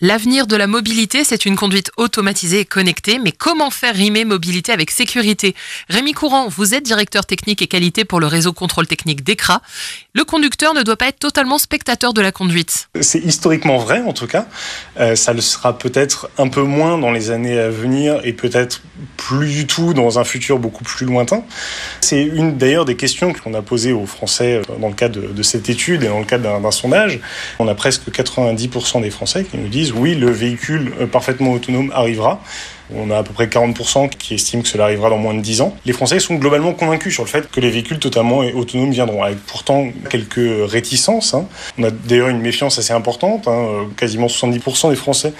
L'avenir de la mobilité, c'est une conduite automatisée et connectée, mais comment faire rimer mobilité avec sécurité? Rémi Courant, vous êtes directeur technique et qualité pour le réseau contrôle technique d'ECRA. Le conducteur ne doit pas être totalement spectateur de la conduite. C'est historiquement vrai en tout cas. Euh, ça le sera peut-être un peu moins dans les années à venir et peut-être plus du tout dans un futur beaucoup plus lointain. C'est une d'ailleurs des questions qu'on a posées aux Français euh, dans le cadre de, de cette étude et dans le cadre d'un sondage. On a presque 90% des Français qui nous disent oui, le véhicule euh, parfaitement autonome arrivera. On a à peu près 40% qui estiment que cela arrivera dans moins de 10 ans. Les Français sont globalement convaincus sur le fait que les véhicules totalement autonomes viendront, avec pourtant quelques réticences. Hein. On a d'ailleurs une méfiance assez importante, hein. quasiment 70% des Français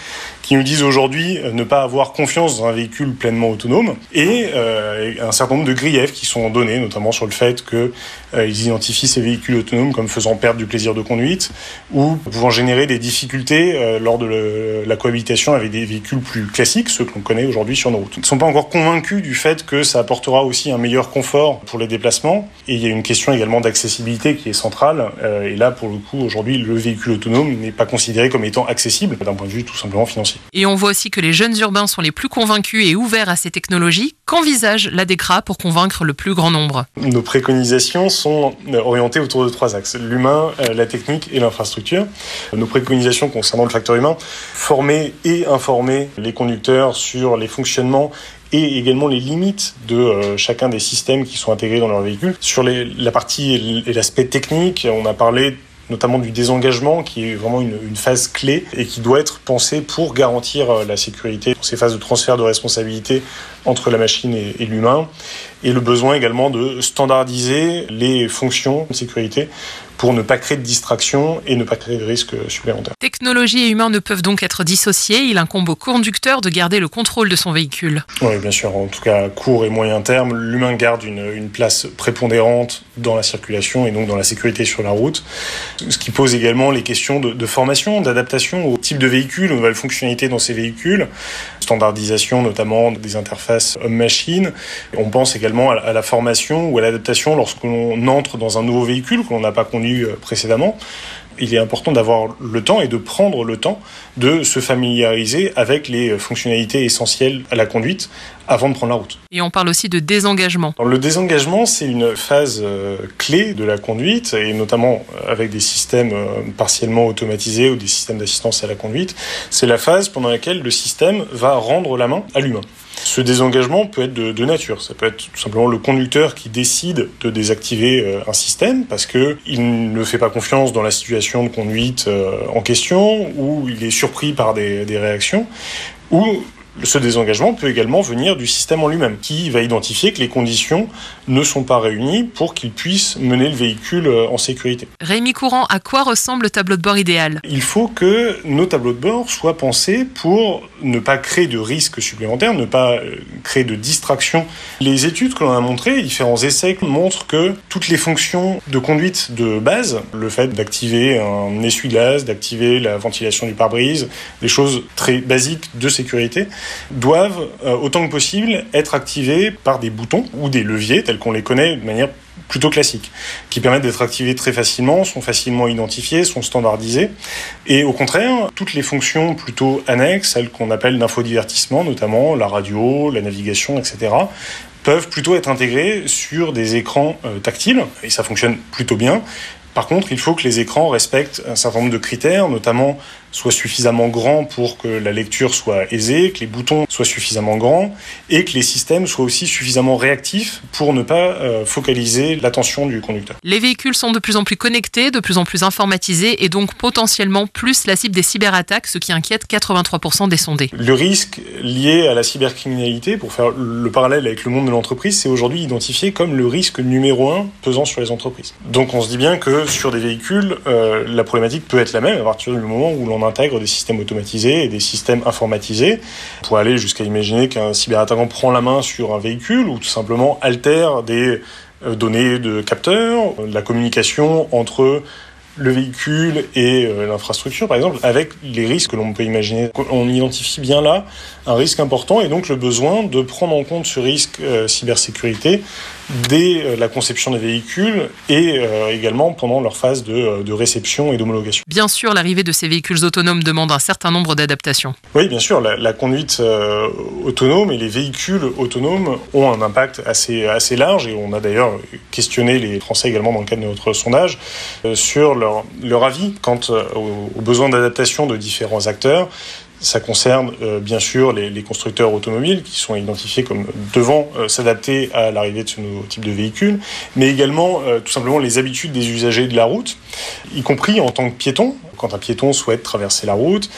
qui nous disent aujourd'hui euh, ne pas avoir confiance dans un véhicule pleinement autonome, et euh, un certain nombre de griefs qui sont donnés, notamment sur le fait qu'ils euh, identifient ces véhicules autonomes comme faisant perdre du plaisir de conduite, ou pouvant générer des difficultés lors de la cohabitation avec des véhicules plus classiques, ceux que l'on connaît aujourd'hui sur nos routes. Ils ne sont pas encore convaincus du fait que ça apportera aussi un meilleur confort pour les déplacements. Et il y a une question également d'accessibilité qui est centrale. Euh, et là, pour le coup, aujourd'hui, le véhicule autonome n'est pas considéré comme étant accessible d'un point de vue tout simplement financier. Et on voit aussi que les jeunes urbains sont les plus convaincus et ouverts à ces technologies. Qu'envisage la DECRA pour convaincre le plus grand nombre? Nos préconisations sont orientées autour de trois axes l'humain, euh, la technique et l'infrastructure. Nos préconisations concernant le facteur humain former et informer les conducteurs sur les fonctionnements et également les limites de euh, chacun des systèmes qui sont intégrés dans leur véhicule. Sur la partie et l'aspect technique, on a parlé notamment du désengagement, qui est vraiment une, phase clé et qui doit être pensée pour garantir euh, la sécurité pour ces phases de transfert de responsabilité entre la machine et l'humain, et le besoin également de standardiser les fonctions de sécurité pour ne pas créer de distraction et ne pas créer de risques supplémentaires. Technologie et humain ne peuvent donc être dissociés. Il incombe au conducteur de garder le contrôle de son véhicule. Oui, bien sûr. En tout cas, à court et moyen terme, l'humain garde une, une, place prépondérante dans la circulation et donc dans la sécurité sur la route. Ce qui pose également les questions de, de formation, d'adaptation au type de véhicule, aux nouvelles fonctionnalités dans ces véhicules, standardisation notamment des interfaces homme-machine. On pense également à la formation ou à l'adaptation lorsqu'on entre dans un nouveau véhicule que l'on n'a pas conduit euh, précédemment, il est important d'avoir le temps et de prendre le temps de se familiariser avec les fonctionnalités essentielles à la conduite avant de prendre la route. Et on parle aussi de désengagement. Le désengagement, c'est une phase euh, clé de la conduite, et notamment euh, avec des systèmes partiellement automatisés ou des systèmes d'assistance à la conduite. C'est la phase pendant laquelle le système va rendre la main à l'humain. Ce désengagement peut être de, nature. Ça peut être tout simplement le conducteur qui décide de désactiver euh, un système parce qu'il ne fait pas confiance dans la situation de conduite euh, en question ou il est surpris par des, des réactions ou ce désengagement peut également venir du système en lui-même, qui va identifier que les conditions ne sont pas réunies pour qu'il puisse mener le véhicule euh, en sécurité. Rémi Courant, à quoi ressemble le tableau de bord idéal? Il faut que nos tableaux de bord soient pensés pour ne pas créer de risques supplémentaires, ne pas euh, créer de distractions. Les études que l'on a montrées, différents essais montrent que toutes les fonctions de conduite de base, le fait d'activer un essuie-glace, d'activer la ventilation du pare-brise, des choses très basiques de sécurité, doivent euh, autant que possible être activés par des boutons ou des leviers tels qu'on les connaît de manière plutôt classique, qui permettent d'être activés très facilement, sont facilement identifiés, sont standardisés. Et au contraire, toutes les fonctions plutôt annexes, celles qu'on appelle d'infodivertissement, notamment la radio, la navigation, etc., peuvent plutôt être intégrées sur des écrans euh, tactiles, et ça fonctionne plutôt bien. Par contre, il faut que les écrans respectent un certain nombre de critères, notamment soit suffisamment grand pour que la lecture soit aisée, que les boutons soient suffisamment grands et que les systèmes soient aussi suffisamment réactifs pour ne pas euh, focaliser l'attention du conducteur. Les véhicules sont de plus en plus connectés, de plus en plus informatisés et donc potentiellement plus la cible des cyberattaques, ce qui inquiète 83% des sondés. Le risque lié à la cybercriminalité, pour faire le parallèle avec le monde de l'entreprise, c'est aujourd'hui identifié comme le risque numéro un pesant sur les entreprises. Donc on se dit bien que sur des véhicules, euh, la problématique peut être la même à partir du moment où l'on on intègre des systèmes automatisés et des systèmes informatisés. On pourrait aller jusqu'à imaginer qu'un cyberattaquant prend la main sur un véhicule ou tout simplement altère des euh, données de capteurs, la communication entre le véhicule et euh, l'infrastructure, par exemple, avec les risques que l'on peut imaginer. On identifie bien là un risque important et donc le besoin de prendre en compte ce risque euh, cybersécurité dès la conception des véhicules et également pendant leur phase de, de réception et d'homologation. Bien sûr, l'arrivée de ces véhicules autonomes demande un certain nombre d'adaptations. Oui, bien sûr, la, la conduite autonome et les véhicules autonomes ont un impact assez, assez large et on a d'ailleurs questionné les Français également dans le cadre de notre sondage sur leur, leur avis quant aux besoins d'adaptation de différents acteurs. Ça concerne euh, bien sûr les, constructeurs automobiles qui sont identifiés comme devant euh, s'adapter à l'arrivée de ce nouveau type de véhicule, mais également euh, tout simplement les habitudes des usagers de la route, y compris en tant que piéton. Quand un piéton souhaite traverser la route,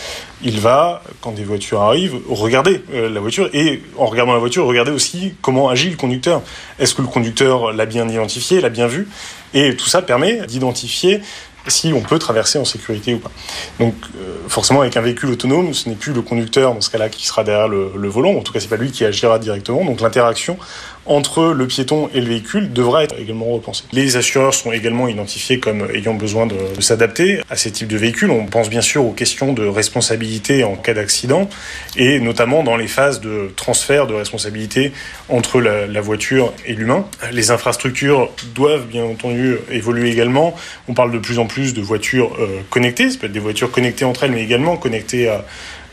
il va, quand des voitures arrivent, regarder la voiture et en regardant la voiture, regarder aussi comment agit le conducteur. Est-ce que le conducteur l'a bien identifié, l'a bien vu? Et tout ça permet d'identifier si on peut traverser en sécurité ou pas. Donc euh, forcément avec un véhicule autonome, ce n'est plus le conducteur dans ce cas-là qui sera derrière le, le volant, en tout cas c'est pas lui qui agira directement, donc l'interaction entre le piéton et le véhicule devra être également repensée. Les assureurs sont également identifiés comme ayant besoin de, s'adapter à ces types de véhicules. On pense bien sûr aux questions de responsabilité en cas d'accident et notamment dans les phases de transfert de responsabilité entre la, la voiture et l'humain. Les infrastructures doivent bien entendu évoluer également. On parle de plus en plus de voitures euh, connectées, ça peut être des voitures connectées entre elles mais également connectées à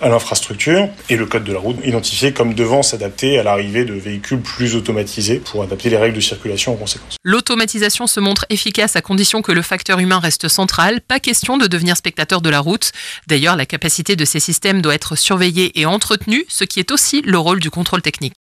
à l'infrastructure et le code de la route identifié comme devant s'adapter à l'arrivée de véhicules plus automatisés pour adapter les règles de circulation en conséquence. L'automatisation se montre efficace à condition que le facteur humain reste central, pas question de devenir spectateur de la route. D'ailleurs, la capacité de ces systèmes doit être surveillée et entretenue, ce qui est aussi le rôle du contrôle technique.